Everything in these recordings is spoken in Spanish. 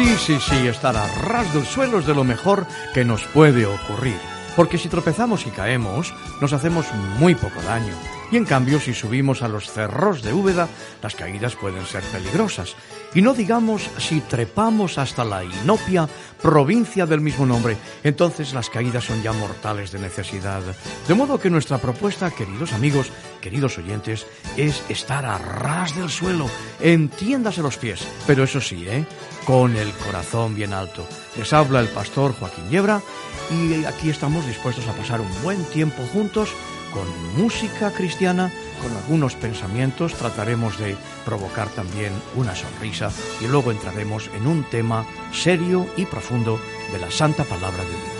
Sí, sí, sí, estar a ras del suelo es de lo mejor que nos puede ocurrir. Porque si tropezamos y caemos, nos hacemos muy poco daño. Y en cambio, si subimos a los cerros de Úbeda, las caídas pueden ser peligrosas. Y no digamos si trepamos hasta la Inopia, provincia del mismo nombre, entonces las caídas son ya mortales de necesidad. De modo que nuestra propuesta, queridos amigos, queridos oyentes, es estar a ras del suelo, entiéndase los pies, pero eso sí, ¿eh? con el corazón bien alto. Les habla el pastor Joaquín Yebra y aquí estamos dispuestos a pasar un buen tiempo juntos con música cristiana, con algunos pensamientos, trataremos de provocar también una sonrisa y luego entraremos en un tema serio y profundo de la Santa Palabra de Dios.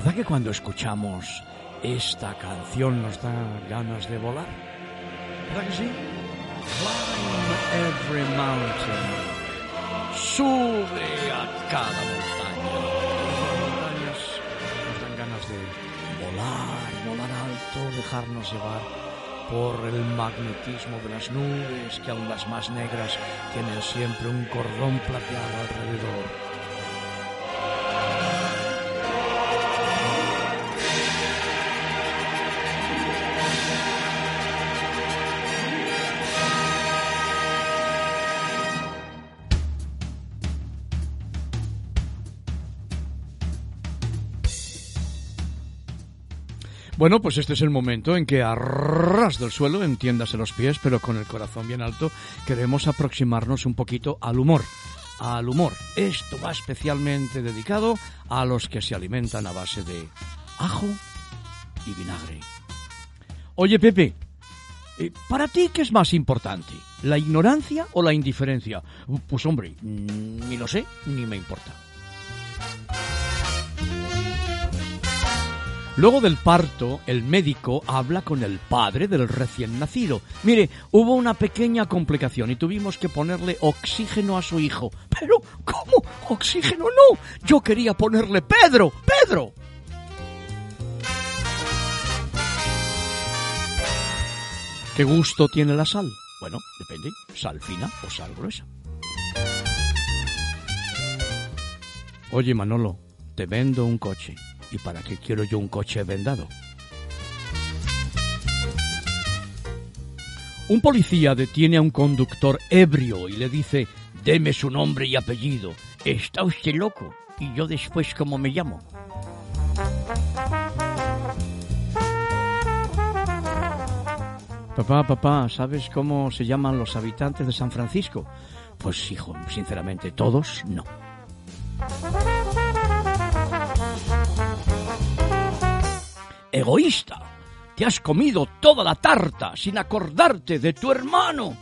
¿Verdad que cuando escuchamos esta canción nos da ganas de volar? ¿Verdad que sí? Climb every mountain. Sube a cada montaña. Las montañas nos dan ganas de volar, volar alto, dejarnos llevar por el magnetismo de las nubes, que aun las más negras tienen siempre un cordón plateado alrededor. Bueno, pues este es el momento en que a del suelo, entiéndase los pies, pero con el corazón bien alto, queremos aproximarnos un poquito al humor. Al humor. Esto va especialmente dedicado a los que se alimentan a base de ajo y vinagre. Oye, Pepe, eh, ¿para ti qué es más importante? ¿La ignorancia o la indiferencia? Pues hombre, ni lo sé, ni me importa. Luego del parto, el médico habla con el padre del recién nacido. Mire, hubo una pequeña complicación y tuvimos que ponerle oxígeno a su hijo. Pero, ¿cómo? ¿Oxígeno no? Yo quería ponerle Pedro, Pedro. ¿Qué gusto tiene la sal? Bueno, depende, sal fina o sal gruesa. Oye, Manolo, te vendo un coche. ¿Y para qué quiero yo un coche vendado? Un policía detiene a un conductor ebrio y le dice, deme su nombre y apellido. ¿Está usted loco? ¿Y yo después cómo me llamo? Papá, papá, ¿sabes cómo se llaman los habitantes de San Francisco? Pues hijo, sinceramente, todos no. Egoísta, te has comido toda la tarta sin acordarte de tu hermano.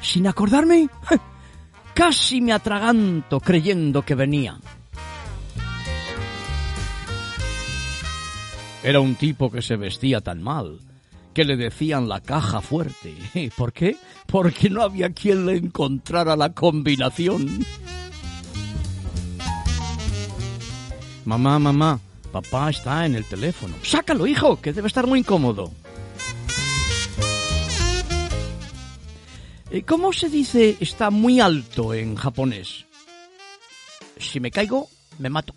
¿Sin acordarme? Casi me atraganto creyendo que venía. Era un tipo que se vestía tan mal que le decían la caja fuerte. ¿Por qué? Porque no había quien le encontrara la combinación. Mamá, mamá, papá está en el teléfono. Sácalo, hijo, que debe estar muy incómodo. Eh, ¿Cómo se dice está muy alto en japonés? Si me caigo, me mato.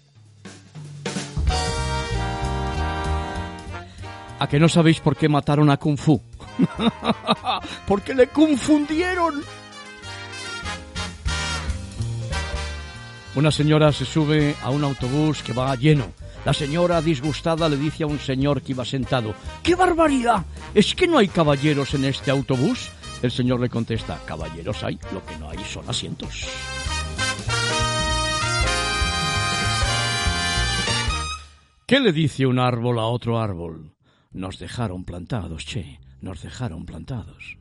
¿A que no sabéis por qué mataron a Kung Fu? Porque le confundieron. Una señora se sube a un autobús que va lleno. La señora disgustada le dice a un señor que iba sentado, ¡qué barbaridad! ¿Es que no hay caballeros en este autobús? El señor le contesta, caballeros hay, lo que no hay son asientos. ¿Qué le dice un árbol a otro árbol? Nos dejaron plantados, che, nos dejaron plantados.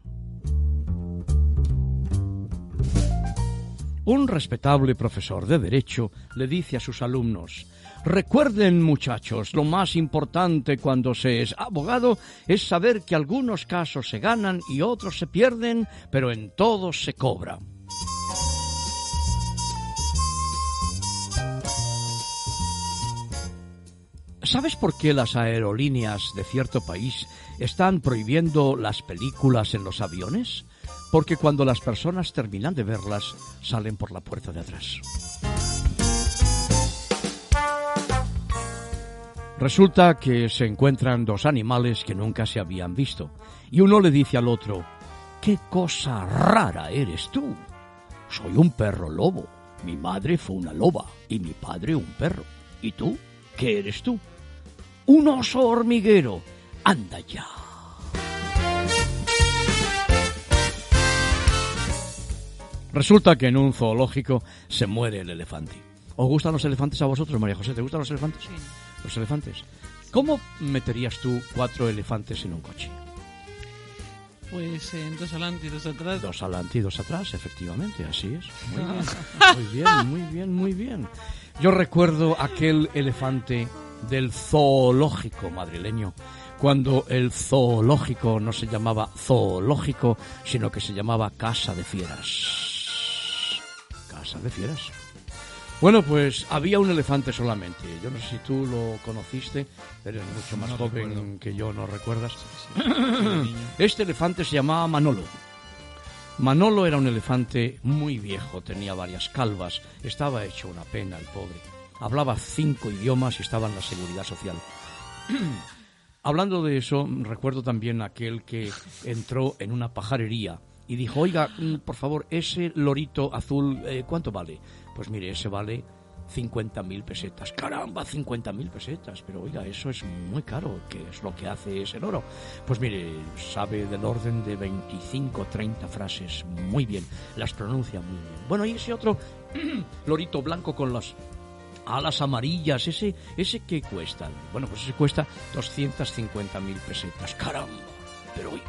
Un respetable profesor de Derecho le dice a sus alumnos, Recuerden, muchachos, lo más importante cuando se es abogado es saber que algunos casos se ganan y otros se pierden, pero en todos se cobra. ¿Sabes por qué las aerolíneas de cierto país están prohibiendo las películas en los aviones? Porque cuando las personas terminan de verlas, salen por la puerta de atrás. Resulta que se encuentran dos animales que nunca se habían visto, y uno le dice al otro, ¡Qué cosa rara eres tú! Soy un perro lobo. Mi madre fue una loba y mi padre un perro. ¿Y tú? ¿Qué eres tú? Un oso hormiguero. Anda ya. Resulta que en un zoológico se muere el elefante. ¿Os gustan los elefantes a vosotros, María José? ¿Te gustan los elefantes? Sí. Los elefantes. ¿Cómo meterías tú cuatro elefantes en un coche? Pues en dos adelante y dos atrás. Dos adelante y dos atrás, efectivamente, así es. Muy bien, muy bien, muy bien, muy bien. Yo recuerdo aquel elefante del zoológico madrileño, cuando el zoológico no se llamaba zoológico, sino que se llamaba Casa de Fieras. Casa de Fieras. Bueno, pues había un elefante solamente. Yo no sé si tú lo conociste, eres mucho más No joven recuerdo. que yo, no recuerdas. Este elefante se llamaba Manolo. Manolo era un elefante muy viejo, tenía varias calvas, estaba hecho una pena el pobre. Hablaba cinco idiomas y estaba en la seguridad social. Hablando de eso, recuerdo también aquel que entró en una pajarería y dijo, oiga, mm, por favor, ese lorito azul, eh, ¿cuánto vale? Pues mire, ese vale 50.000 pesetas. Caramba, 50.000 pesetas. Pero oiga, eso es muy caro. ¿Qué es lo que hace ese loro? Pues mire, sabe del orden de 25, 30 frases muy bien. Las pronuncia muy bien. Bueno, y ese otro lorito blanco con las alas amarillas, ese, ese que cuesta. Bueno, pues ese cuesta 250.000 pesetas. Caramba. Pero oiga,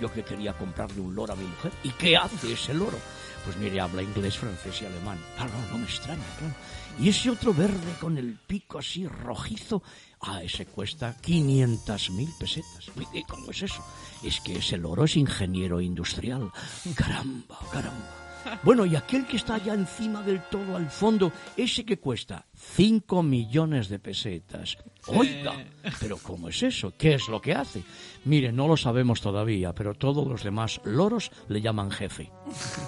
yo que quería comprarle un loro a mi mujer. ¿Y qué hace ese loro? Pues mire, habla inglés, francés y alemán. Claro, no, no me extraña, claro. Y ese otro verde con el pico así rojizo, ah, ese cuesta 500.000 pesetas. ¿Y cómo es eso? Es que ese loro es ingeniero industrial. Caramba, caramba. Bueno, y aquel que está allá encima del todo al fondo, ese que cuesta 5 millones de pesetas. Oiga, pero ¿cómo es eso? ¿Qué es lo que hace? Mire, no lo sabemos todavía, pero todos los demás loros le llaman jefe.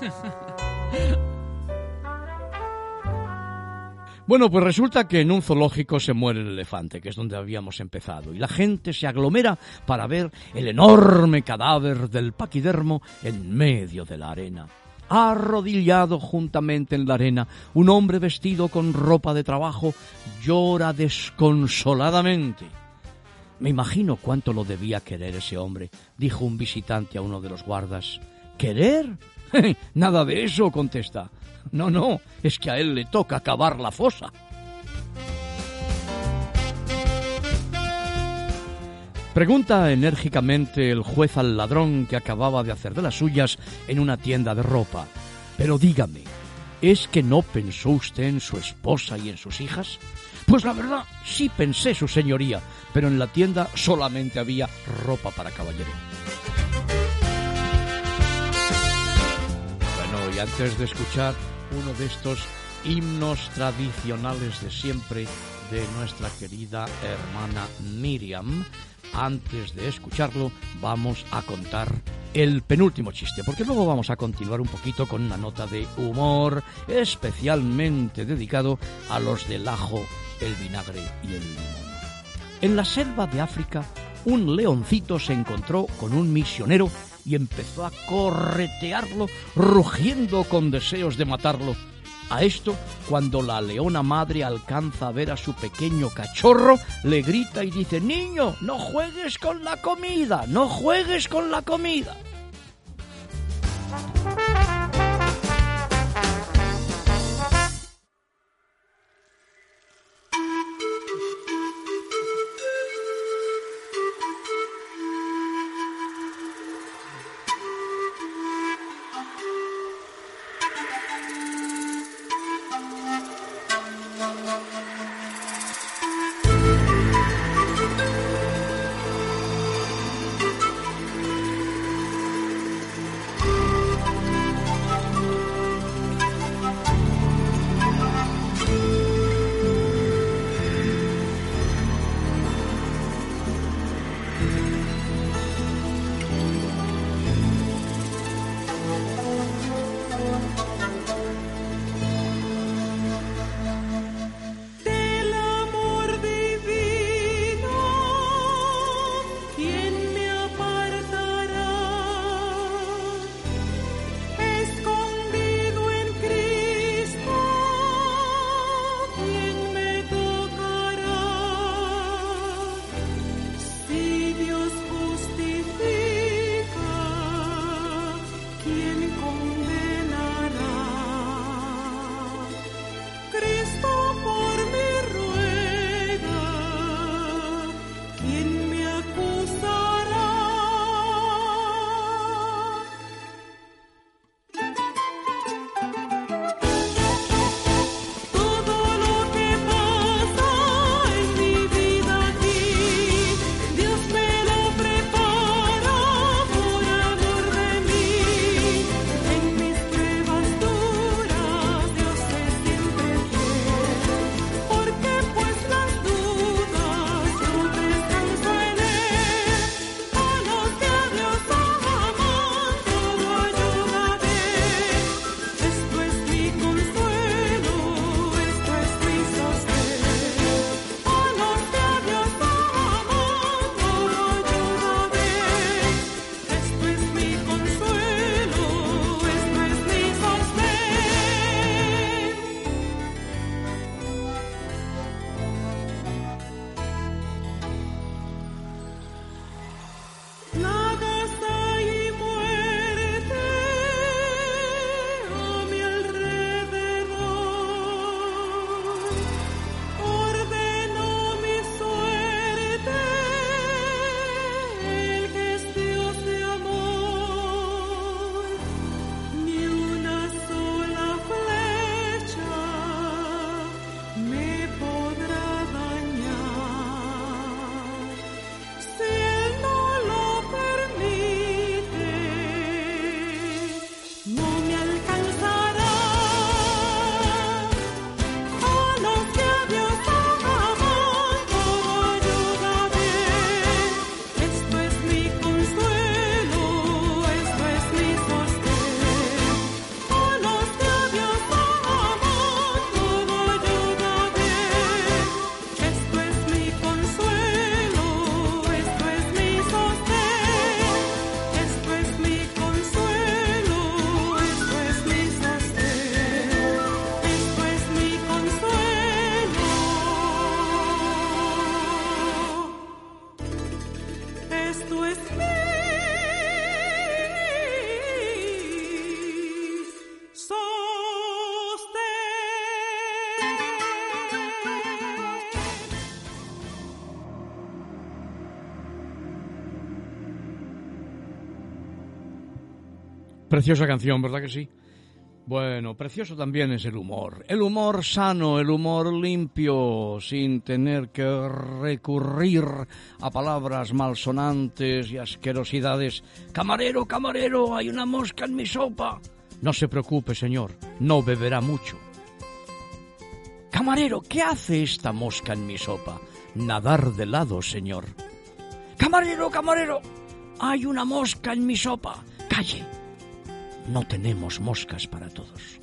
Bueno, pues resulta que en un zoológico se muere el elefante, que es donde habíamos empezado, y la gente se aglomera para ver el enorme cadáver del paquidermo en medio de la arena. Arrodillado juntamente en la arena, un hombre vestido con ropa de trabajo llora desconsoladamente. Me imagino cuánto lo debía querer ese hombre, dijo un visitante a uno de los guardas. ¿Querer? Nada de eso, contesta. No, no, es que a él le toca cavar la fosa. Pregunta enérgicamente el juez al ladrón que acababa de hacer de las suyas en una tienda de ropa. Pero dígame, ¿es que no pensó usted en su esposa y en sus hijas? Pues la verdad, sí pensé, su señoría, pero en la tienda solamente había ropa para caballero. Bueno, y antes de escuchar uno de estos himnos tradicionales de siempre de nuestra querida hermana Miriam. Antes de escucharlo, vamos a contar el penúltimo chiste, porque luego vamos a continuar un poquito con una nota de humor especialmente dedicado a los del ajo, el vinagre y el limón. En la selva de África, un leoncito se encontró con un misionero y empezó a corretearlo, rugiendo con deseos de matarlo. A esto, cuando la leona madre alcanza a ver a su pequeño cachorro, le grita y dice, Niño, no juegues con la comida, no juegues con la comida. Preciosa canción, ¿verdad que sí? Bueno, precioso también es el humor. El humor sano, el humor limpio, sin tener que recurrir a palabras malsonantes y asquerosidades. Camarero, camarero, hay una mosca en mi sopa. No se preocupe, señor, no beberá mucho. Camarero, ¿qué hace esta mosca en mi sopa? Nadar de lado, señor. Camarero, camarero, hay una mosca en mi sopa. Calle no tenemos moscas para todos.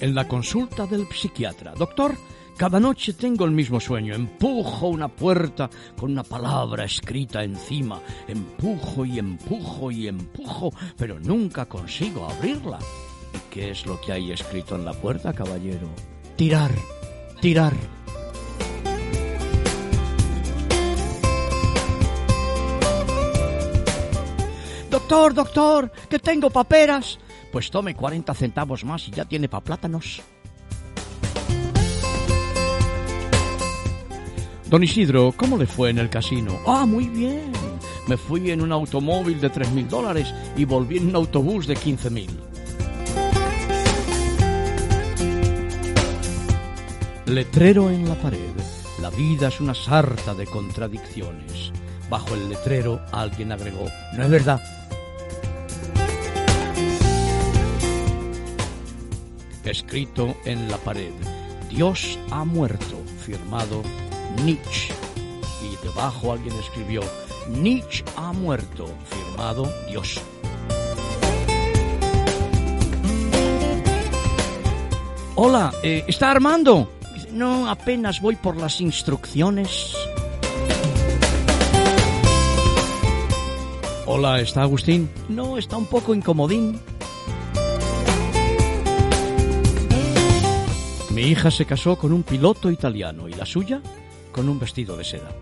En la consulta del psiquiatra, doctor, cada noche tengo el mismo sueño. Empujo una puerta con una palabra escrita encima. Empujo y empujo y empujo, pero nunca consigo abrirla. ¿Y qué es lo que hay escrito en la puerta, caballero? Tirar, tirar, Doctor, doctor, que tengo paperas. Pues tome 40 centavos más y ya tiene pa' plátanos. Don Isidro, ¿cómo le fue en el casino? Ah, muy bien. Me fui en un automóvil de tres mil dólares y volví en un autobús de 15 mil. Letrero en la pared. La vida es una sarta de contradicciones. Bajo el letrero alguien agregó, no es verdad, escrito en la pared. Dios ha muerto, firmado Nietzsche. Y debajo alguien escribió, Nietzsche ha muerto, firmado Dios. Hola, eh, ¿está Armando? No, apenas voy por las instrucciones. Hola, ¿está Agustín? No, está un poco incomodín. Mi hija se casó con un piloto italiano y la suya con un vestido de seda.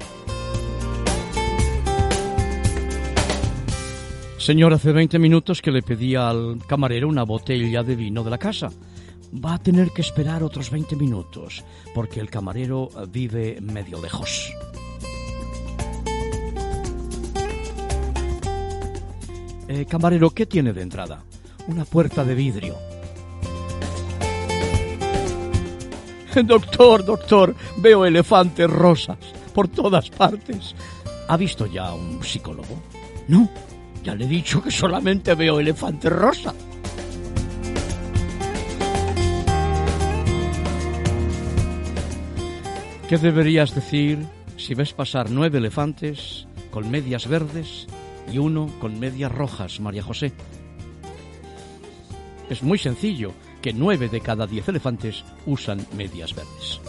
Señor, hace 20 minutos que le pedí al camarero una botella de vino de la casa. Va a tener que esperar otros 20 minutos porque el camarero vive medio lejos. Eh, camarero, ¿qué tiene de entrada? Una puerta de vidrio. Doctor, doctor, veo elefantes rosas por todas partes. ¿Ha visto ya un psicólogo? No, ya le he dicho que solamente veo elefantes rosas. ¿Qué deberías decir si ves pasar nueve elefantes con medias verdes y uno con medias rojas, María José? Es muy sencillo que nueve de cada diez elefantes usan medias verdes.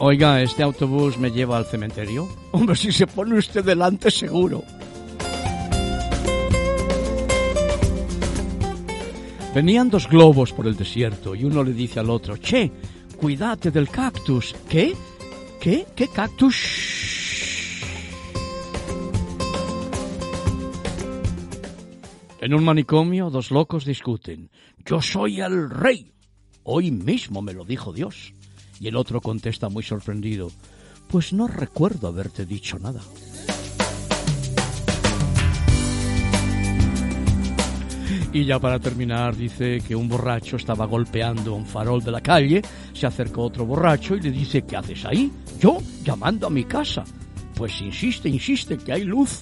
Oiga, ¿este autobús me lleva al cementerio? Hombre, si se pone usted delante, seguro. Venían dos globos por el desierto y uno le dice al otro, Che, cuídate del cactus. ¿Qué? ¿Qué? ¿Qué cactus? En un manicomio dos locos discuten. Yo soy el rey. Hoy mismo me lo dijo Dios. Y el otro contesta muy sorprendido. Pues no recuerdo haberte dicho nada. Y ya para terminar dice que un borracho estaba golpeando un farol de la calle, se acercó otro borracho y le dice, ¿qué haces ahí? Yo llamando a mi casa. Pues insiste, insiste que hay luz.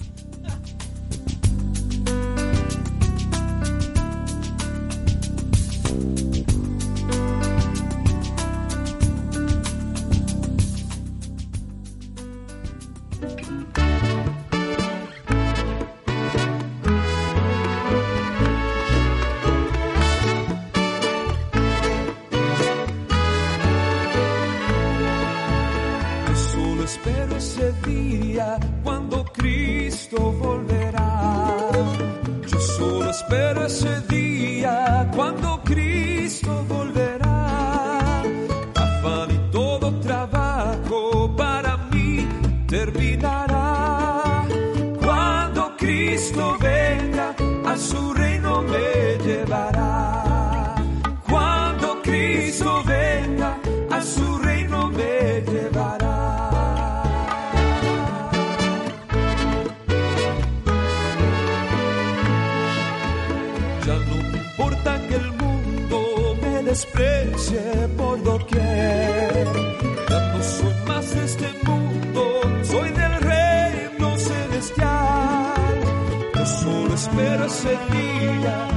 a su reino me llevará. Cuando Cristo venga, a su reino me llevará. Ya no importa que el mundo me desprecie espero ese día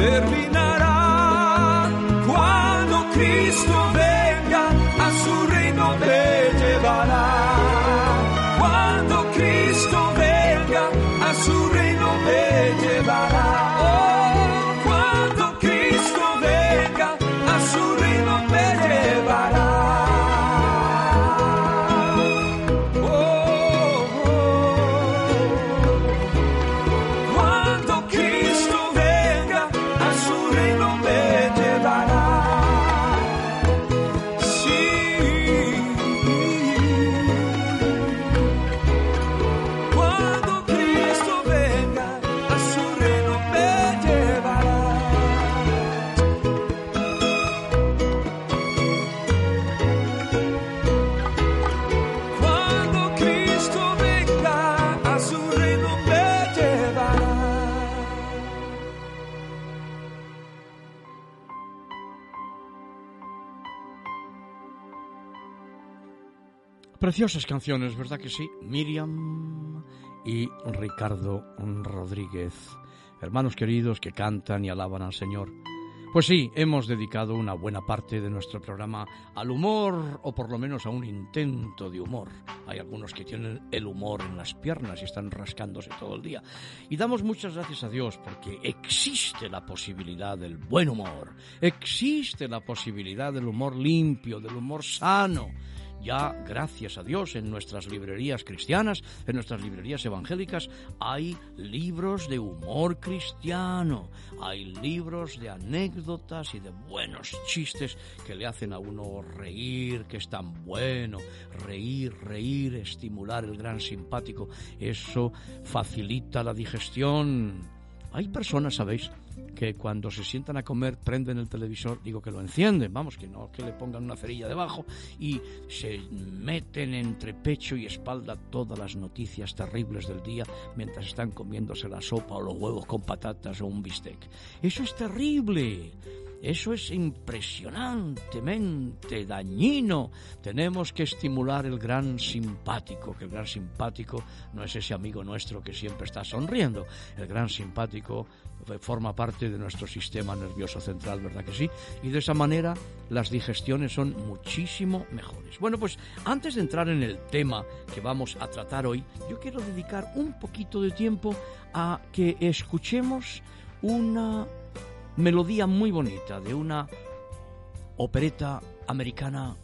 terminará. Cuando Cristo Preciosas canciones, ¿verdad que sí? Miriam y Ricardo Rodríguez, hermanos queridos que cantan y alaban al Señor. Pues sí, hemos dedicado una buena parte de nuestro programa al humor, o por lo menos a un intento de humor. Hay algunos que tienen el humor en las piernas y están rascándose todo el día. Y damos muchas gracias a Dios porque existe la posibilidad del buen humor, existe la posibilidad del humor limpio, del humor sano. Ya, gracias a Dios, en nuestras librerías cristianas, en nuestras librerías evangélicas, hay libros de humor cristiano, hay libros de anécdotas y de buenos chistes que le hacen a uno reír, que es tan bueno, reír, reír, estimular el gran simpático, eso facilita la digestión. Hay personas, ¿sabéis?, que cuando se sientan a comer prenden el televisor, digo que lo encienden, vamos, que no que le pongan una cerilla debajo y se meten entre pecho y espalda todas las noticias terribles del día mientras están comiéndose la sopa o los huevos con patatas o un bistec. Eso es terrible. Eso es impresionantemente dañino. Tenemos que estimular el gran simpático, que el gran simpático no es ese amigo nuestro que siempre está sonriendo. El gran simpático forma parte de nuestro sistema nervioso central, ¿verdad que sí? Y de esa manera las digestiones son muchísimo mejores. Bueno, pues antes de entrar en el tema que vamos a tratar hoy, yo quiero dedicar un poquito de tiempo a que escuchemos una melodía muy bonita de una opereta americana,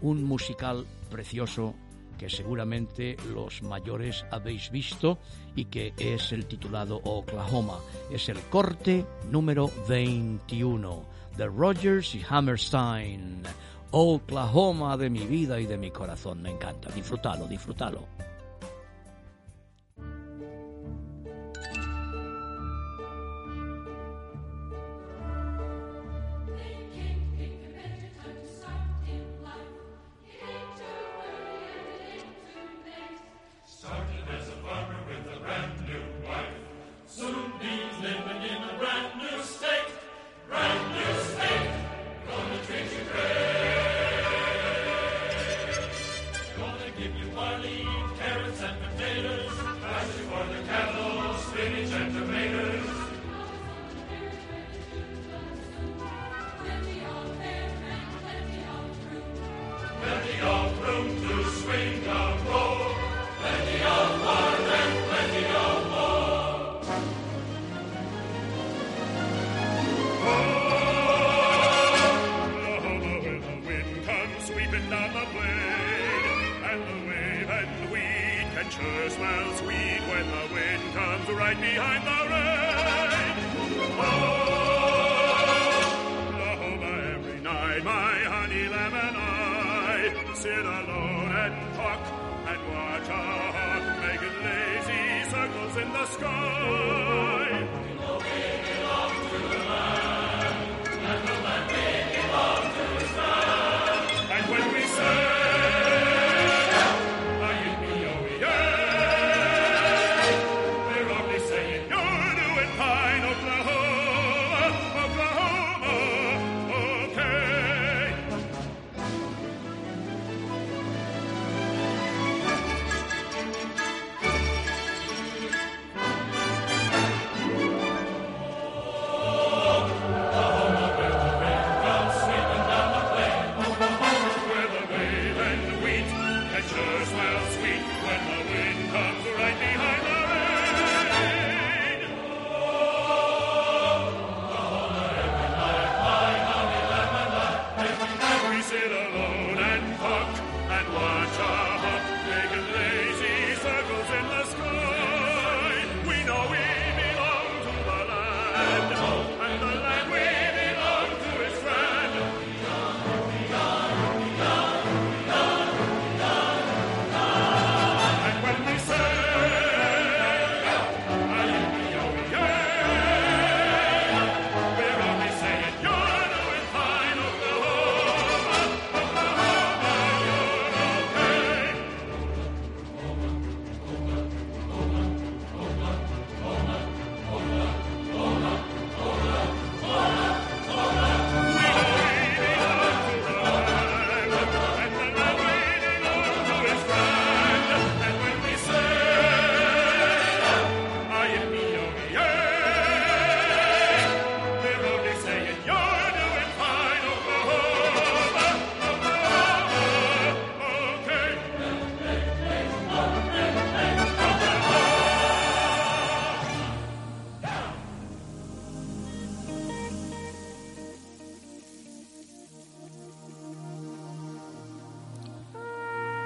un musical precioso que seguramente los mayores habéis visto y que es el titulado Oklahoma. Es el corte número 21 de Rogers y Hammerstein. Oklahoma de mi vida y de mi corazón. Me encanta. Disfrútalo, disfrútalo.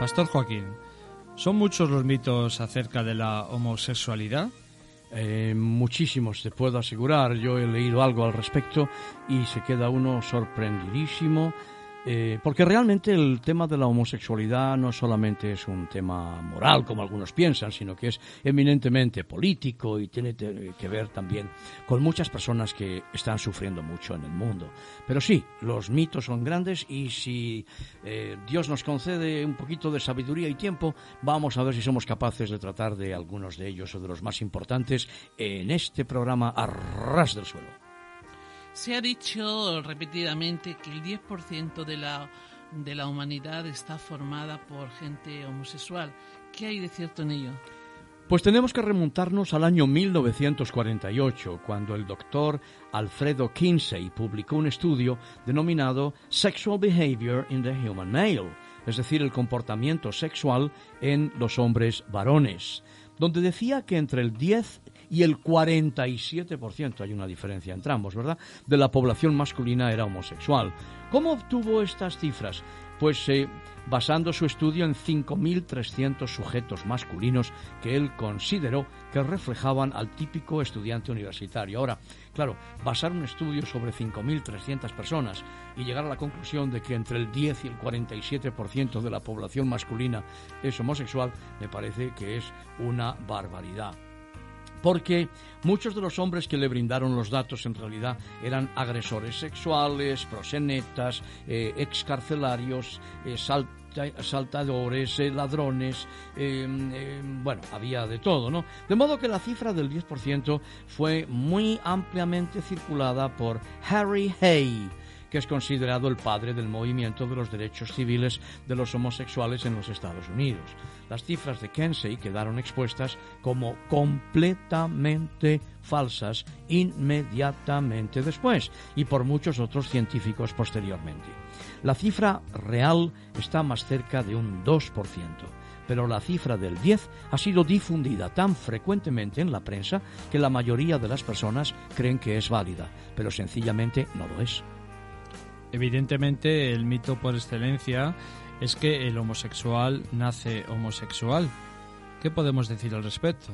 Pastor Joaquín, ¿son muchos los mitos acerca de la homosexualidad? Eh, muchísimos, te puedo asegurar. Yo he leído algo al respecto y se queda uno sorprendidísimo eh, porque realmente el tema de la homosexualidad no solamente es un tema moral, como algunos piensan, sino que es eminentemente político y tiene que ver también con muchas personas que están sufriendo mucho en el mundo. Pero sí, los mitos son grandes y si eh, Dios nos concede un poquito de sabiduría y tiempo, vamos a ver si somos capaces de tratar de algunos de ellos o de los más importantes en este programa a ras del suelo. Se ha dicho repetidamente que el 10% de la, de la humanidad está formada por gente homosexual. ¿Qué hay de cierto en ello? Pues tenemos que remontarnos al año 1948, cuando el doctor Alfredo Kinsey publicó un estudio denominado Sexual Behavior in the Human Male, es decir, el comportamiento sexual en los hombres varones, donde decía que entre el 10 y el 47%, hay una diferencia entre ambos, ¿verdad?, de la población masculina era homosexual. ¿Cómo obtuvo estas cifras? Pues eh, basando su estudio en 5.300 sujetos masculinos que él consideró que reflejaban al típico estudiante universitario. Ahora, claro, basar un estudio sobre 5.300 personas y llegar a la conclusión de que entre el 10 y el 47% de la población masculina es homosexual, me parece que es una barbaridad porque muchos de los hombres que le brindaron los datos en realidad eran agresores sexuales, prosenetas, eh, excarcelarios, eh, saltadores, eh, ladrones, bueno, había de todo, ¿no? De modo que la cifra del 10% fue muy ampliamente circulada por Harry Hay, que es considerado el padre del movimiento de los derechos civiles de los homosexuales en los Estados Unidos. Las cifras de Kensey quedaron expuestas como completamente falsas inmediatamente después y por muchos otros científicos posteriormente. La cifra real está más cerca de un 2% pero la cifra del 10 ha sido difundida tan frecuentemente en la prensa que la mayoría de las personas creen que es válida, pero sencillamente no lo es. Evidentemente, el mito por excelencia es que el homosexual nace homosexual. ¿Qué podemos decir al respecto?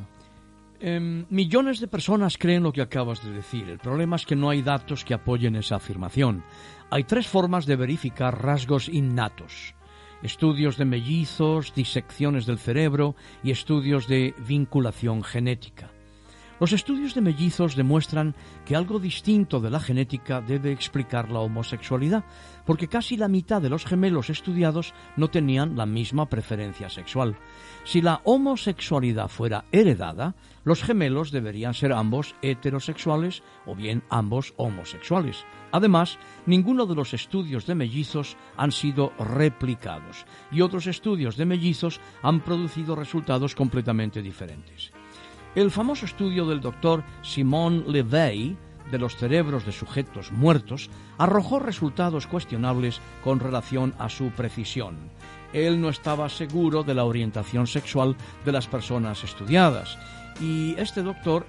Em, millones de personas creen lo que acabas de decir. El problema es que no hay datos que apoyen esa afirmación. Hay tres formas de verificar rasgos innatos estudios de mellizos, disecciones del cerebro y estudios de vinculación genética. Los estudios de mellizos demuestran que algo distinto de la genética debe explicar la homosexualidad, porque casi la mitad de los gemelos estudiados no tenían la misma preferencia sexual. Si la homosexualidad fuera heredada, los gemelos deberían ser ambos heterosexuales o bien ambos homosexuales. Además, ninguno de los estudios de mellizos han sido replicados y otros estudios de mellizos han producido resultados completamente diferentes. El famoso estudio del doctor Simon Levey de los cerebros de sujetos muertos arrojó resultados cuestionables con relación a su precisión. Él no estaba seguro de la orientación sexual de las personas estudiadas y este doctor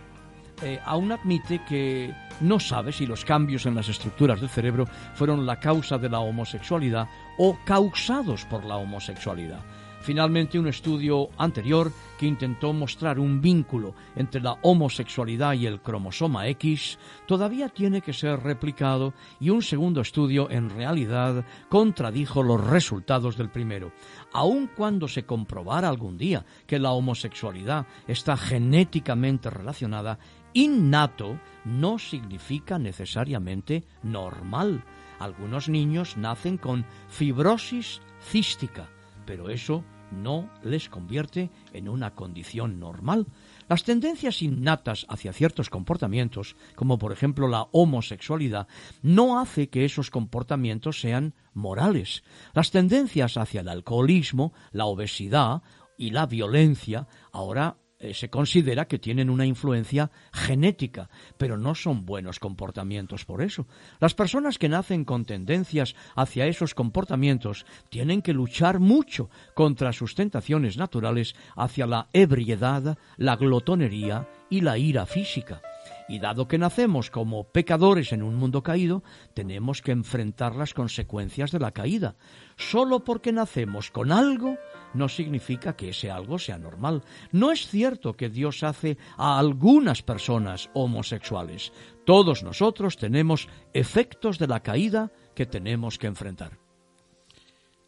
eh, aún admite que no sabe si los cambios en las estructuras del cerebro fueron la causa de la homosexualidad o causados por la homosexualidad. Finalmente, un estudio anterior que intentó mostrar un vínculo entre la homosexualidad y el cromosoma X todavía tiene que ser replicado y un segundo estudio en realidad contradijo los resultados del primero. Aun cuando se comprobara algún día que la homosexualidad está genéticamente relacionada, innato no significa necesariamente normal. Algunos niños nacen con fibrosis cística pero eso no les convierte en una condición normal. Las tendencias innatas hacia ciertos comportamientos, como por ejemplo la homosexualidad, no hace que esos comportamientos sean morales. Las tendencias hacia el alcoholismo, la obesidad y la violencia ahora eh, se considera que tienen una influencia genética, pero no son buenos comportamientos por eso. Las personas que nacen con tendencias hacia esos comportamientos tienen que luchar mucho contra sus tentaciones naturales hacia la ebriedad, la glotonería y la ira física. Y dado que nacemos como pecadores en un mundo caído, tenemos que enfrentar las consecuencias de la caída. Solo porque nacemos con algo no significa que ese algo sea normal. No es cierto que Dios hace a algunas personas homosexuales. Todos nosotros tenemos efectos de la caída que tenemos que enfrentar.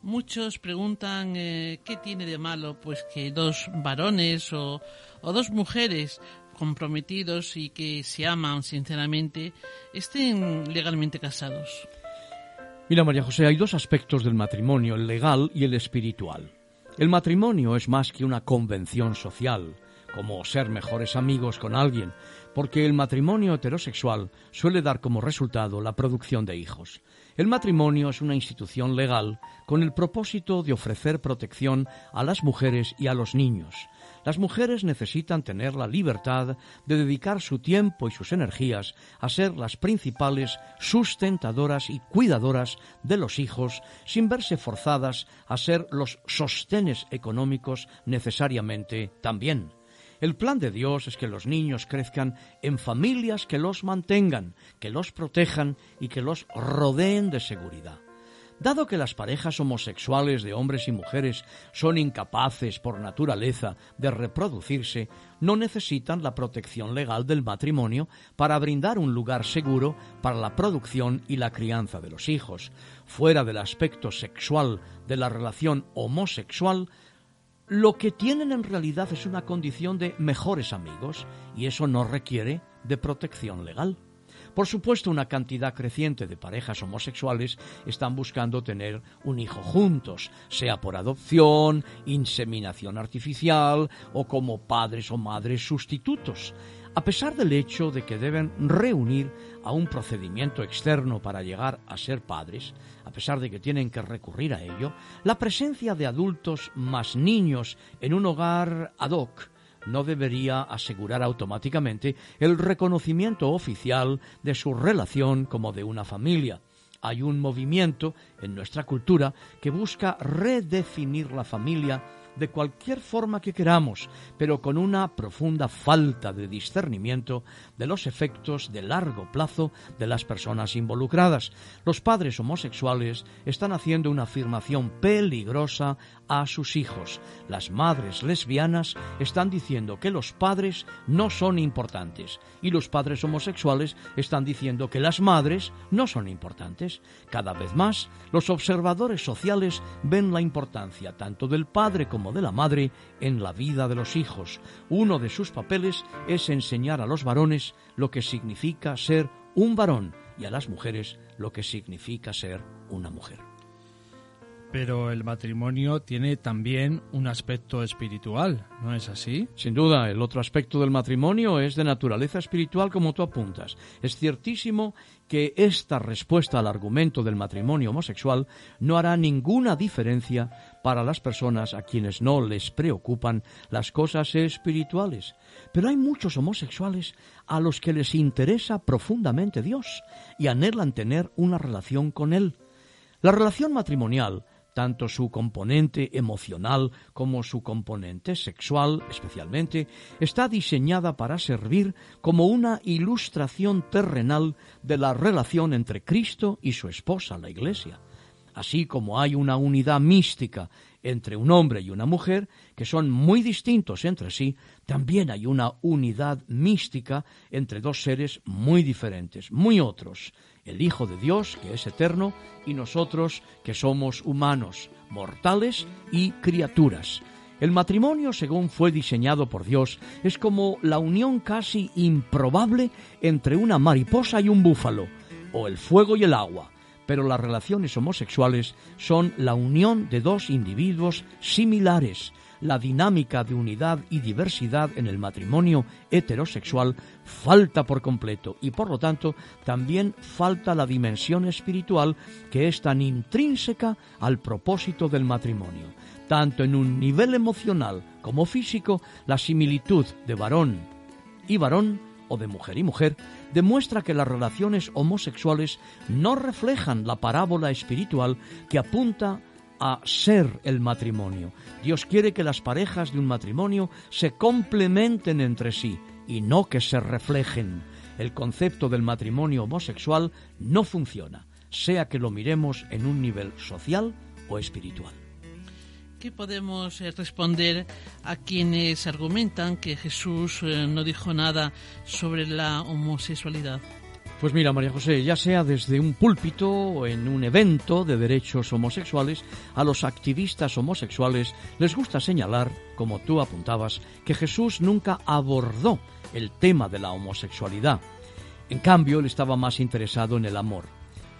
Muchos preguntan eh, qué tiene de malo pues que dos varones o, o dos mujeres comprometidos y que se aman sinceramente estén legalmente casados? Mira, María José, hay dos aspectos del matrimonio, el legal y el espiritual. El matrimonio es más que una convención social, como ser mejores amigos con alguien, porque el matrimonio heterosexual suele dar como resultado la producción de hijos. El matrimonio es una institución legal con el propósito de ofrecer protección a las mujeres y a los niños. Las mujeres necesitan tener la libertad de dedicar su tiempo y sus energías a ser las principales sustentadoras y cuidadoras de los hijos sin verse forzadas a ser los sostenes económicos necesariamente también. El plan de Dios es que los niños crezcan en familias que los mantengan, que los protejan y que los rodeen de seguridad. Dado que las parejas homosexuales de hombres y mujeres son incapaces por naturaleza de reproducirse, no necesitan la protección legal del matrimonio para brindar un lugar seguro para la producción y la crianza de los hijos. Fuera del aspecto sexual de la relación homosexual, lo que tienen en realidad es una condición de mejores amigos y eso no requiere de protección legal. Por supuesto, una cantidad creciente de parejas homosexuales están buscando tener un hijo juntos, sea por adopción, inseminación artificial o como padres o madres sustitutos. A pesar del hecho de que deben reunir a un procedimiento externo para llegar a ser padres, a pesar de que tienen que recurrir a ello, la presencia de adultos más niños en un hogar ad hoc no debería asegurar automáticamente el reconocimiento oficial de su relación como de una familia. Hay un movimiento en nuestra cultura que busca redefinir la familia de cualquier forma que queramos, pero con una profunda falta de discernimiento de los efectos de largo plazo de las personas involucradas. Los padres homosexuales están haciendo una afirmación peligrosa a sus hijos. Las madres lesbianas están diciendo que los padres no son importantes y los padres homosexuales están diciendo que las madres no son importantes. Cada vez más, los observadores sociales ven la importancia tanto del padre como de la madre en la vida de los hijos. Uno de sus papeles es enseñar a los varones lo que significa ser un varón y a las mujeres lo que significa ser una mujer. Pero el matrimonio tiene también un aspecto espiritual, ¿no es así? Sin duda, el otro aspecto del matrimonio es de naturaleza espiritual como tú apuntas. Es ciertísimo que esta respuesta al argumento del matrimonio homosexual no hará ninguna diferencia para las personas a quienes no les preocupan las cosas espirituales. Pero hay muchos homosexuales a los que les interesa profundamente Dios y anhelan tener una relación con Él. La relación matrimonial tanto su componente emocional como su componente sexual especialmente, está diseñada para servir como una ilustración terrenal de la relación entre Cristo y su esposa, la Iglesia. Así como hay una unidad mística entre un hombre y una mujer, que son muy distintos entre sí, también hay una unidad mística entre dos seres muy diferentes, muy otros, el Hijo de Dios, que es eterno, y nosotros, que somos humanos, mortales y criaturas. El matrimonio, según fue diseñado por Dios, es como la unión casi improbable entre una mariposa y un búfalo, o el fuego y el agua, pero las relaciones homosexuales son la unión de dos individuos similares, la dinámica de unidad y diversidad en el matrimonio heterosexual falta por completo y por lo tanto también falta la dimensión espiritual que es tan intrínseca al propósito del matrimonio. Tanto en un nivel emocional como físico, la similitud de varón y varón o de mujer y mujer demuestra que las relaciones homosexuales no reflejan la parábola espiritual que apunta a ser el matrimonio. Dios quiere que las parejas de un matrimonio se complementen entre sí y no que se reflejen. El concepto del matrimonio homosexual no funciona, sea que lo miremos en un nivel social o espiritual. ¿Qué podemos eh, responder a quienes argumentan que Jesús eh, no dijo nada sobre la homosexualidad? Pues mira, María José, ya sea desde un púlpito o en un evento de derechos homosexuales, a los activistas homosexuales les gusta señalar, como tú apuntabas, que Jesús nunca abordó el tema de la homosexualidad. En cambio, él estaba más interesado en el amor.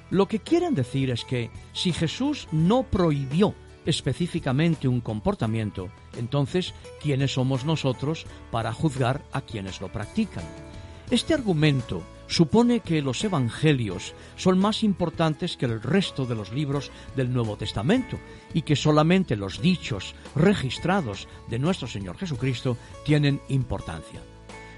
Lo que quieren decir es que si Jesús no prohibió específicamente un comportamiento, entonces, ¿quiénes somos nosotros para juzgar a quienes lo practican? Este argumento supone que los evangelios son más importantes que el resto de los libros del Nuevo Testamento y que solamente los dichos registrados de nuestro Señor Jesucristo tienen importancia.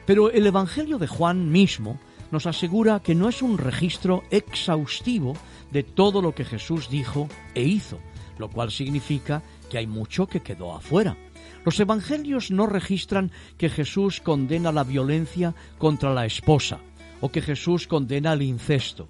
Pero el Evangelio de Juan mismo nos asegura que no es un registro exhaustivo de todo lo que Jesús dijo e hizo, lo cual significa que hay mucho que quedó afuera. Los evangelios no registran que Jesús condena la violencia contra la esposa o que Jesús condena el incesto.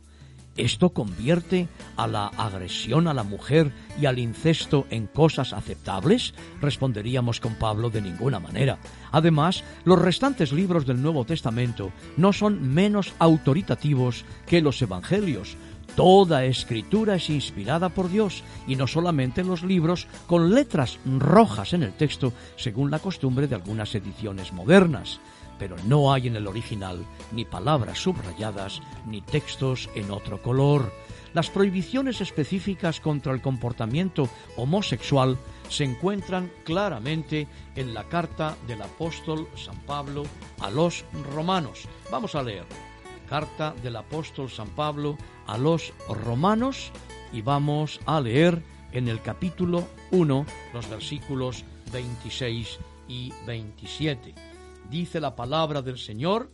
¿Esto convierte a la agresión a la mujer y al incesto en cosas aceptables? Responderíamos con Pablo de ninguna manera. Además, los restantes libros del Nuevo Testamento no son menos autoritativos que los Evangelios. Toda escritura es inspirada por Dios y no solamente los libros con letras rojas en el texto, según la costumbre de algunas ediciones modernas. Pero no hay en el original ni palabras subrayadas ni textos en otro color. Las prohibiciones específicas contra el comportamiento homosexual se encuentran claramente en la carta del apóstol San Pablo a los romanos. Vamos a leer. Carta del apóstol San Pablo a los romanos y vamos a leer en el capítulo 1 los versículos 26 y 27. Dice la palabra del Señor,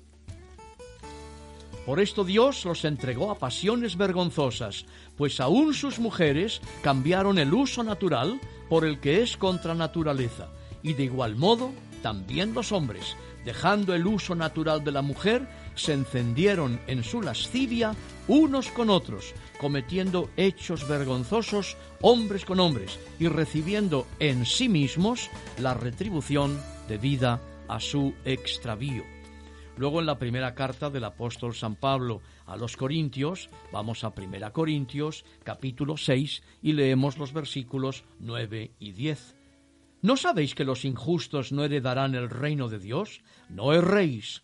por esto Dios los entregó a pasiones vergonzosas, pues aún sus mujeres cambiaron el uso natural por el que es contra naturaleza, y de igual modo también los hombres, dejando el uso natural de la mujer, se encendieron en su lascivia unos con otros, cometiendo hechos vergonzosos hombres con hombres y recibiendo en sí mismos la retribución debida a su extravío. Luego en la primera carta del apóstol San Pablo a los Corintios, vamos a 1 Corintios capítulo 6 y leemos los versículos 9 y 10. ¿No sabéis que los injustos no heredarán el reino de Dios? No erréis,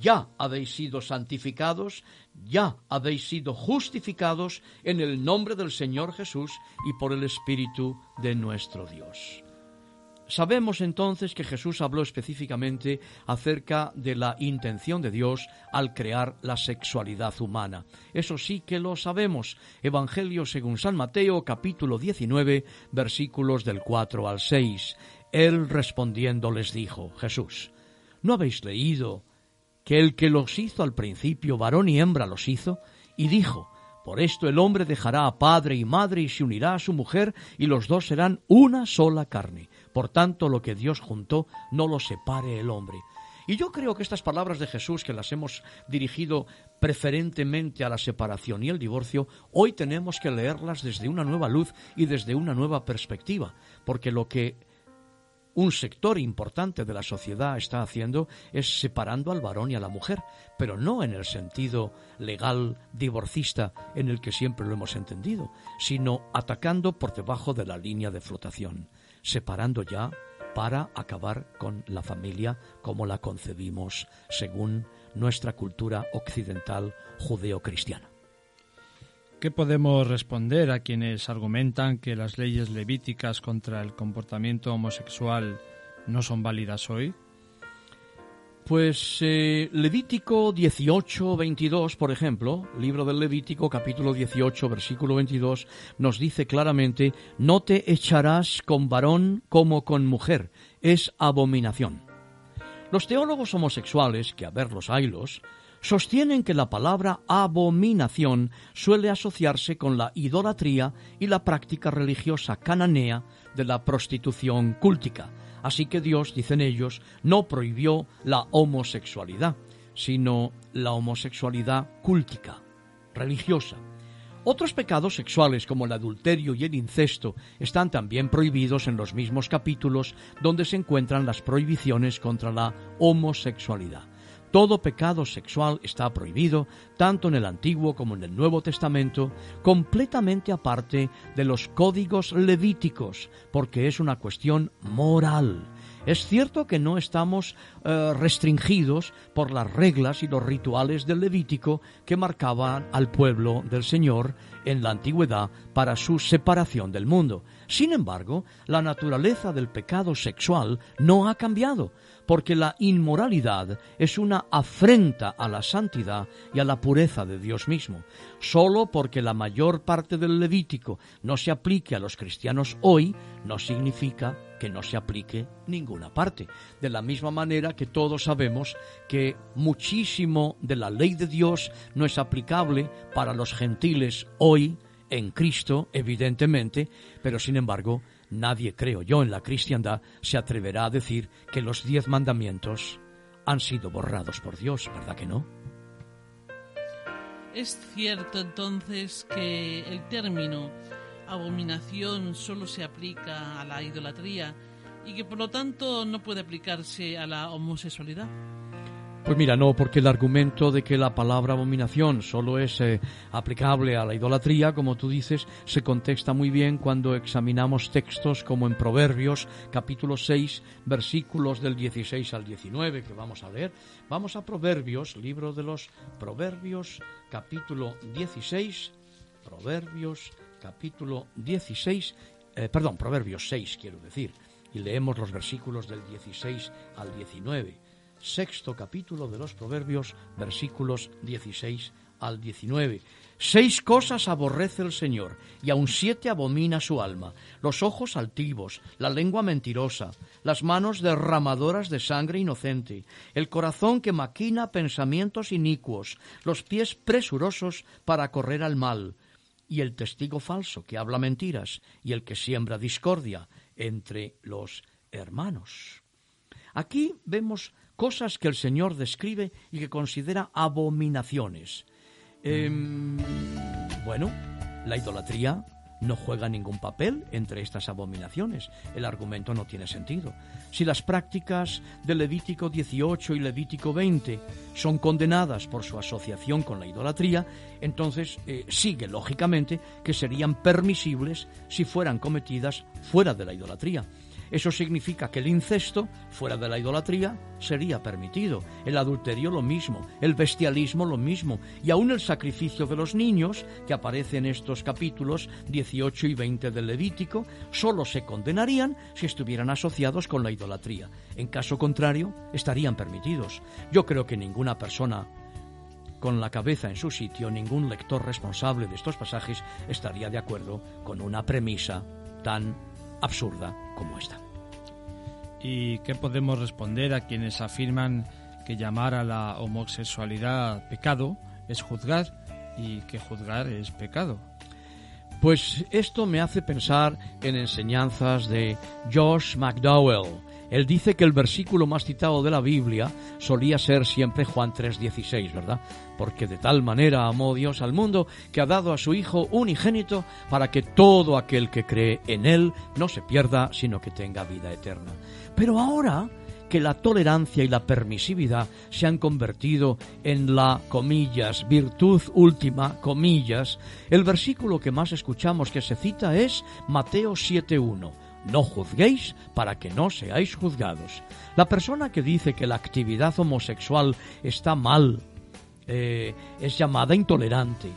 ya habéis sido santificados, ya habéis sido justificados en el nombre del Señor Jesús y por el Espíritu de nuestro Dios. Sabemos entonces que Jesús habló específicamente acerca de la intención de Dios al crear la sexualidad humana. Eso sí que lo sabemos. Evangelio según San Mateo capítulo 19 versículos del 4 al 6. Él respondiendo les dijo, Jesús, ¿no habéis leído que el que los hizo al principio, varón y hembra los hizo? Y dijo, por esto el hombre dejará a padre y madre y se unirá a su mujer, y los dos serán una sola carne. Por tanto, lo que Dios juntó, no lo separe el hombre. Y yo creo que estas palabras de Jesús, que las hemos dirigido preferentemente a la separación y el divorcio, hoy tenemos que leerlas desde una nueva luz y desde una nueva perspectiva, porque lo que un sector importante de la sociedad está haciendo es separando al varón y a la mujer, pero no en el sentido legal divorcista en el que siempre lo hemos entendido, sino atacando por debajo de la línea de flotación, separando ya para acabar con la familia como la concebimos según nuestra cultura occidental judeocristiana. ¿Qué podemos responder a quienes argumentan que las leyes levíticas contra el comportamiento homosexual no son válidas hoy? Pues eh, Levítico 18, 22, por ejemplo, libro del Levítico, capítulo 18, versículo 22, nos dice claramente, no te echarás con varón como con mujer, es abominación. Los teólogos homosexuales, que a ver los haylos, sostienen que la palabra abominación suele asociarse con la idolatría y la práctica religiosa cananea de la prostitución cúltica. Así que Dios, dicen ellos, no prohibió la homosexualidad, sino la homosexualidad cúltica, religiosa. Otros pecados sexuales como el adulterio y el incesto están también prohibidos en los mismos capítulos donde se encuentran las prohibiciones contra la homosexualidad. Todo pecado sexual está prohibido, tanto en el Antiguo como en el Nuevo Testamento, completamente aparte de los códigos levíticos, porque es una cuestión moral. Es cierto que no estamos eh, restringidos por las reglas y los rituales del Levítico que marcaban al pueblo del Señor en la antigüedad para su separación del mundo. Sin embargo, la naturaleza del pecado sexual no ha cambiado, porque la inmoralidad es una afrenta a la santidad y a la pureza de Dios mismo. Solo porque la mayor parte del Levítico no se aplique a los cristianos hoy, no significa que no se aplique ninguna parte. De la misma manera que todos sabemos que muchísimo de la ley de Dios no es aplicable para los gentiles hoy, en Cristo, evidentemente, pero sin embargo, nadie, creo yo, en la cristiandad se atreverá a decir que los diez mandamientos han sido borrados por Dios, ¿verdad que no? Es cierto entonces que el término abominación solo se aplica a la idolatría y que por lo tanto no puede aplicarse a la homosexualidad. Pues mira, no, porque el argumento de que la palabra abominación solo es eh, aplicable a la idolatría, como tú dices, se contesta muy bien cuando examinamos textos como en Proverbios capítulo 6, versículos del 16 al 19, que vamos a leer. Vamos a Proverbios, libro de los Proverbios, capítulo 16, Proverbios, capítulo 16, eh, perdón, Proverbios 6, quiero decir, y leemos los versículos del 16 al 19 sexto capítulo de los Proverbios, versículos 16 al 19. Seis cosas aborrece el Señor, y aun siete abomina su alma, los ojos altivos, la lengua mentirosa, las manos derramadoras de sangre inocente, el corazón que maquina pensamientos inicuos, los pies presurosos para correr al mal, y el testigo falso que habla mentiras, y el que siembra discordia entre los hermanos. Aquí vemos cosas que el Señor describe y que considera abominaciones. Em, bueno, la idolatría no juega ningún papel entre estas abominaciones. El argumento no tiene sentido. Si las prácticas de Levítico 18 y Levítico 20 son condenadas por su asociación con la idolatría, entonces eh, sigue lógicamente que serían permisibles si fueran cometidas fuera de la idolatría. Eso significa que el incesto, fuera de la idolatría, sería permitido. El adulterio lo mismo, el bestialismo lo mismo, y aún el sacrificio de los niños, que aparece en estos capítulos 18 y 20 del Levítico, solo se condenarían si estuvieran asociados con la idolatría. En caso contrario, estarían permitidos. Yo creo que ninguna persona con la cabeza en su sitio, ningún lector responsable de estos pasajes estaría de acuerdo con una premisa tan absurda como esta. ¿Y qué podemos responder a quienes afirman que llamar a la homosexualidad pecado es juzgar y que juzgar es pecado? Pues esto me hace pensar en enseñanzas de Josh McDowell, él dice que el versículo más citado de la Biblia solía ser siempre Juan 3:16, ¿verdad? Porque de tal manera amó Dios al mundo que ha dado a su Hijo unigénito para que todo aquel que cree en Él no se pierda, sino que tenga vida eterna. Pero ahora que la tolerancia y la permisividad se han convertido en la, comillas, virtud última, comillas, el versículo que más escuchamos que se cita es Mateo 7.1 no juzguéis para que no seáis juzgados. La persona que dice que la actividad homosexual está mal eh, es llamada intolerante,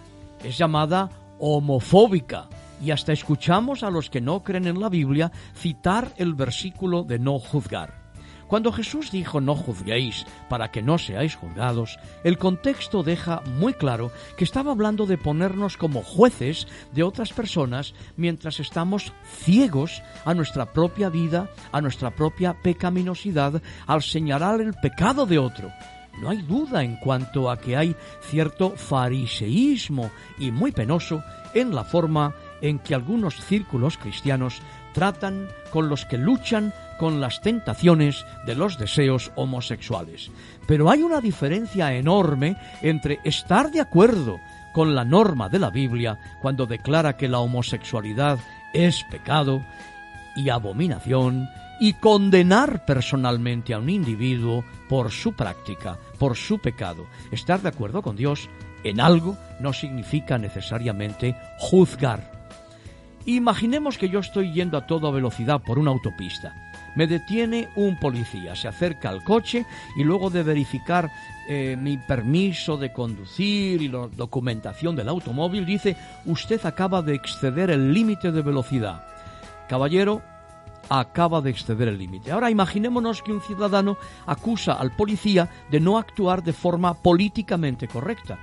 es llamada homofóbica. Y hasta escuchamos a los que no creen en la Biblia citar el versículo de no juzgar. Cuando Jesús dijo no juzguéis para que no seáis juzgados, el contexto deja muy claro que estaba hablando de ponernos como jueces de otras personas mientras estamos ciegos a nuestra propia vida, a nuestra propia pecaminosidad, al señalar el pecado de otro. No hay duda en cuanto a que hay cierto fariseísmo y muy penoso en la forma en que algunos círculos cristianos tratan con los que luchan con las tentaciones de los deseos homosexuales. Pero hay una diferencia enorme entre estar de acuerdo con la norma de la Biblia cuando declara que la homosexualidad es pecado y abominación y condenar personalmente a un individuo por su práctica, por su pecado. Estar de acuerdo con Dios en algo no significa necesariamente juzgar. Imaginemos que yo estoy yendo a toda velocidad por una autopista me detiene un policía, se acerca al coche y luego de verificar eh, mi permiso de conducir y la documentación del automóvil dice, usted acaba de exceder el límite de velocidad. Caballero, acaba de exceder el límite. Ahora imaginémonos que un ciudadano acusa al policía de no actuar de forma políticamente correcta.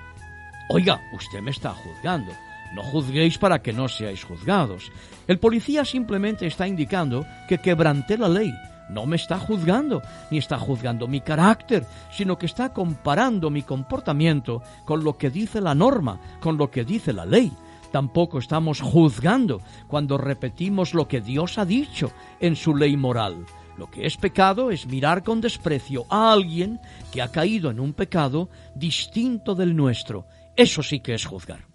Oiga, usted me está juzgando. No juzguéis para que no seáis juzgados. El policía simplemente está indicando que quebranté la ley. No me está juzgando, ni está juzgando mi carácter, sino que está comparando mi comportamiento con lo que dice la norma, con lo que dice la ley. Tampoco estamos juzgando cuando repetimos lo que Dios ha dicho en su ley moral. Lo que es pecado es mirar con desprecio a alguien que ha caído en un pecado distinto del nuestro. Eso sí que es juzgar.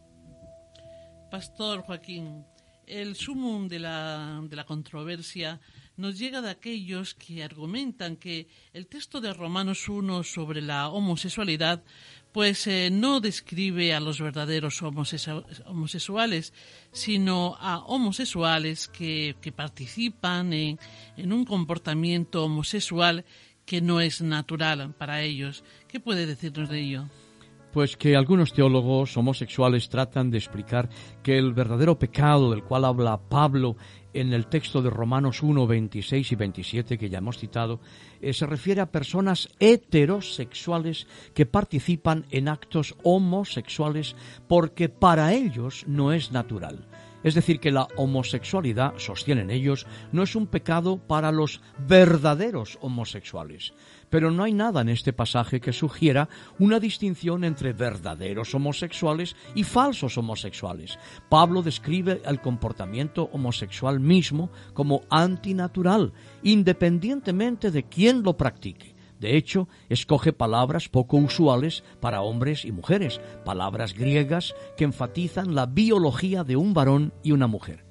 Pastor Joaquín, el sumum de la, de la controversia nos llega de aquellos que argumentan que el texto de Romanos 1 sobre la homosexualidad pues eh, no describe a los verdaderos homosexuales, sino a homosexuales que, participan en, en, un comportamiento homosexual que no es natural para ellos. ¿Qué puede decirnos de ello? Pues que algunos teólogos homosexuales tratan de explicar que el verdadero pecado del cual habla Pablo en el texto de Romanos 1, 26 y 27 que ya hemos citado, eh, se refiere a personas heterosexuales que participan en actos homosexuales porque para ellos no es natural. Es decir, que la homosexualidad, sostienen ellos, no es un pecado para los verdaderos homosexuales. Pero no hay nada en este pasaje que sugiera una distinción entre verdaderos homosexuales y falsos homosexuales. Pablo describe el comportamiento homosexual mismo como antinatural, independientemente de quién lo practique. De hecho, escoge palabras poco usuales para hombres y mujeres, palabras griegas que enfatizan la biología de un varón y una mujer.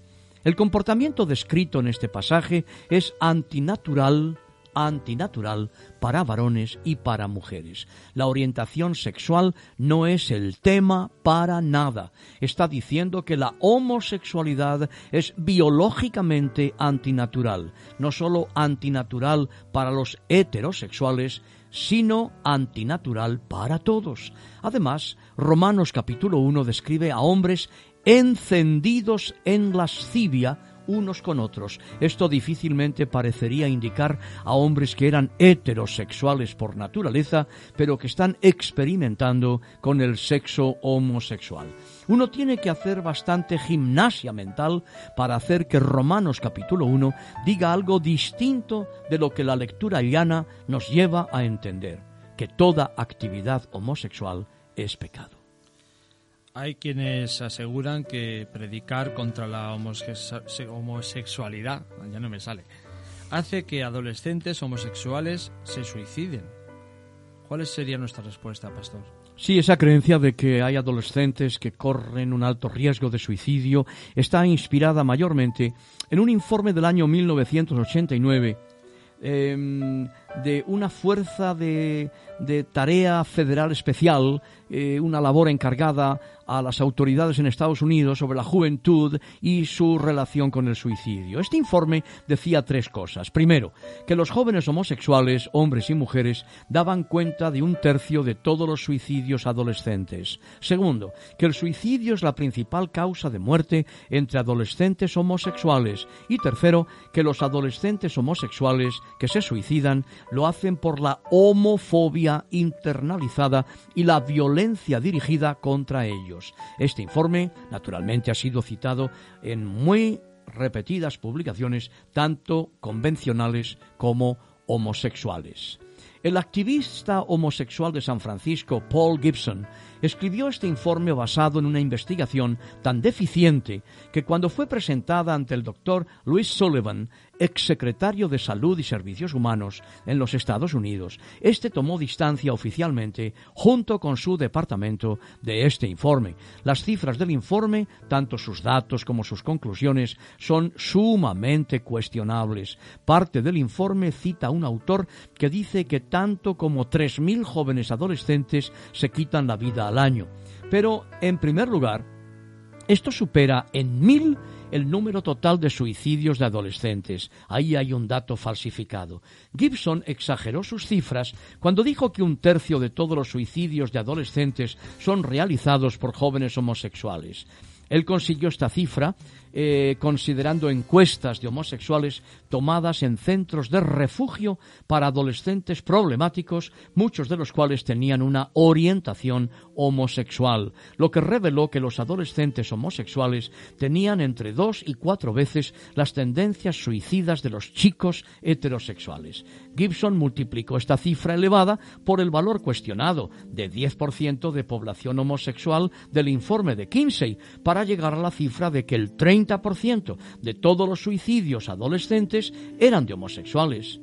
El comportamiento descrito en este pasaje es antinatural, antinatural para varones y para mujeres. La orientación sexual no es el tema para nada. Está diciendo que la homosexualidad es biológicamente antinatural, no solo antinatural para los heterosexuales, sino antinatural para todos. Además, Romanos capítulo 1 describe a hombres encendidos en lascivia unos con otros. Esto difícilmente parecería indicar a hombres que eran heterosexuales por naturaleza, pero que están experimentando con el sexo homosexual. Uno tiene que hacer bastante gimnasia mental para hacer que Romanos capítulo 1 diga algo distinto de lo que la lectura llana nos lleva a entender, que toda actividad homosexual es pecado. Hay quienes aseguran que predicar contra la homosexualidad, ya no me sale, hace que adolescentes homosexuales se suiciden. ¿Cuál sería nuestra respuesta, pastor? Sí, esa creencia de que hay adolescentes que corren un alto riesgo de suicidio está inspirada mayormente en un informe del año 1989 em, de una fuerza de, de tarea federal especial, eh, una labor encargada a las autoridades en Estados Unidos sobre la juventud y su relación con el suicidio. Este informe decía tres cosas. Primero, que los jóvenes homosexuales, hombres y mujeres, daban cuenta de un tercio de todos los suicidios adolescentes. Segundo, que el suicidio es la principal causa de muerte entre adolescentes homosexuales. Y tercero, que los adolescentes homosexuales que se suicidan lo hacen por la homofobia internalizada y la violencia dirigida contra ellos. Este informe, naturalmente, ha sido citado en muy repetidas publicaciones, tanto convencionales como homosexuales. El activista homosexual de San Francisco, Paul Gibson, escribió este informe basado en una investigación tan deficiente que cuando fue presentada ante el doctor Louis Sullivan, exsecretario de Salud y Servicios Humanos en los Estados Unidos, este tomó distancia oficialmente junto con su departamento de este informe. Las cifras del informe, tanto sus datos como sus conclusiones, son sumamente cuestionables. Parte del informe cita a un autor que dice que tanto como 3.000 jóvenes adolescentes se quitan la vida al año. Pero, en primer lugar, esto supera en mil el número total de suicidios de adolescentes. Ahí hay un dato falsificado. Gibson exageró sus cifras cuando dijo que un tercio de todos los suicidios de adolescentes son realizados por jóvenes homosexuales. Él consiguió esta cifra eh, considerando encuestas de homosexuales tomadas en centros de refugio para adolescentes problemáticos, muchos de los cuales tenían una orientación homosexual, lo que reveló que los adolescentes homosexuales tenían entre dos y cuatro veces las tendencias suicidas de los chicos heterosexuales. Gibson multiplicó esta cifra elevada por el valor cuestionado de 10% de población homosexual del informe de Kinsey para llegar a la cifra de que el 30% de todos los suicidios adolescentes eran de homosexuales.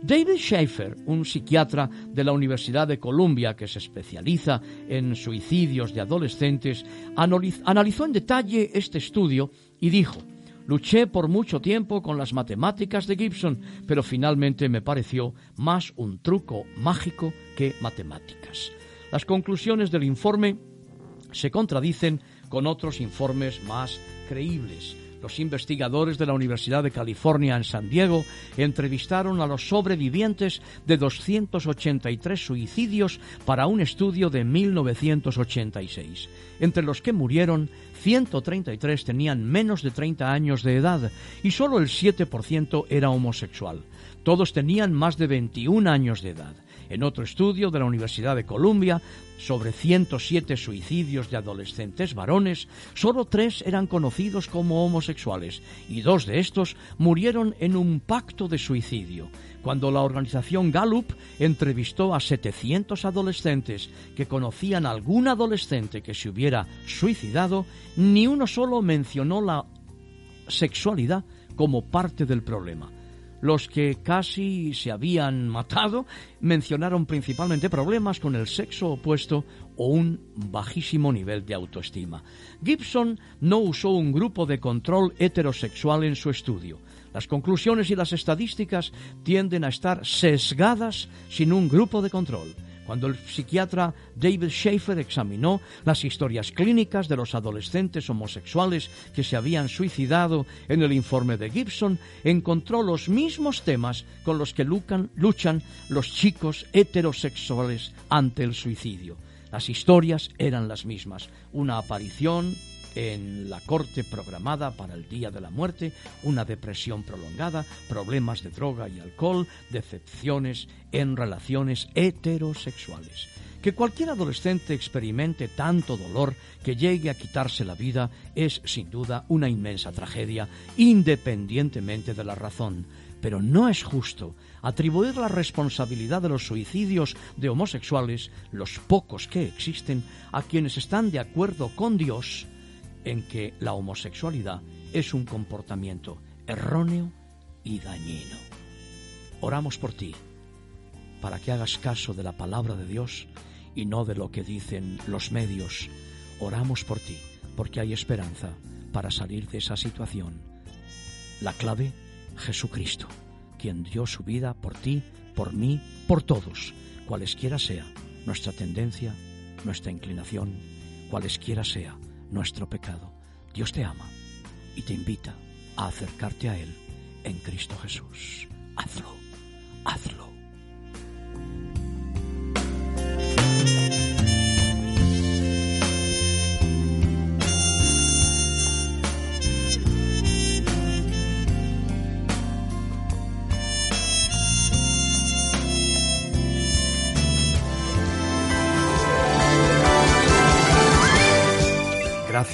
David Schaefer, un psiquiatra de la Universidad de Columbia que se especializa en suicidios de adolescentes, analizó en detalle este estudio y dijo, Luché por mucho tiempo con las matemáticas de Gibson, pero finalmente me pareció más un truco mágico que matemáticas. Las conclusiones del informe se contradicen con otros informes más creíbles. Los investigadores de la Universidad de California en San Diego entrevistaron a los sobrevivientes de 283 suicidios para un estudio de 1986, entre los que murieron 133 tenían menos de 30 años de edad y solo el 7% era homosexual. Todos tenían más de 21 años de edad. En otro estudio de la Universidad de Columbia, sobre 107 suicidios de adolescentes varones, solo tres eran conocidos como homosexuales y dos de estos murieron en un pacto de suicidio. Cuando la organización Gallup entrevistó a 700 adolescentes que conocían a algún adolescente que se hubiera suicidado, ni uno solo mencionó la sexualidad como parte del problema. Los que casi se habían matado mencionaron principalmente problemas con el sexo opuesto o un bajísimo nivel de autoestima. Gibson no usó un grupo de control heterosexual en su estudio. Las conclusiones y las estadísticas tienden a estar sesgadas sin un grupo de control. Cuando el psiquiatra David Schaefer examinó las historias clínicas de los adolescentes homosexuales que se habían suicidado en el informe de Gibson, encontró los mismos temas con los que luchan los chicos heterosexuales ante el suicidio. Las historias eran las mismas. Una aparición en la corte programada para el día de la muerte, una depresión prolongada, problemas de droga y alcohol, decepciones en relaciones heterosexuales. Que cualquier adolescente experimente tanto dolor que llegue a quitarse la vida es sin duda una inmensa tragedia, independientemente de la razón. Pero no es justo atribuir la responsabilidad de los suicidios de homosexuales, los pocos que existen, a quienes están de acuerdo con Dios en que la homosexualidad es un comportamiento erróneo y dañino. Oramos por ti, para que hagas caso de la palabra de Dios y no de lo que dicen los medios. Oramos por ti, porque hay esperanza para salir de esa situación. La clave, Jesucristo, quien dio su vida por ti, por mí, por todos, cualesquiera sea nuestra tendencia, nuestra inclinación, cualesquiera sea nuestro pecado. Dios te ama y te invita a acercarte a Él en Cristo Jesús. Hazlo.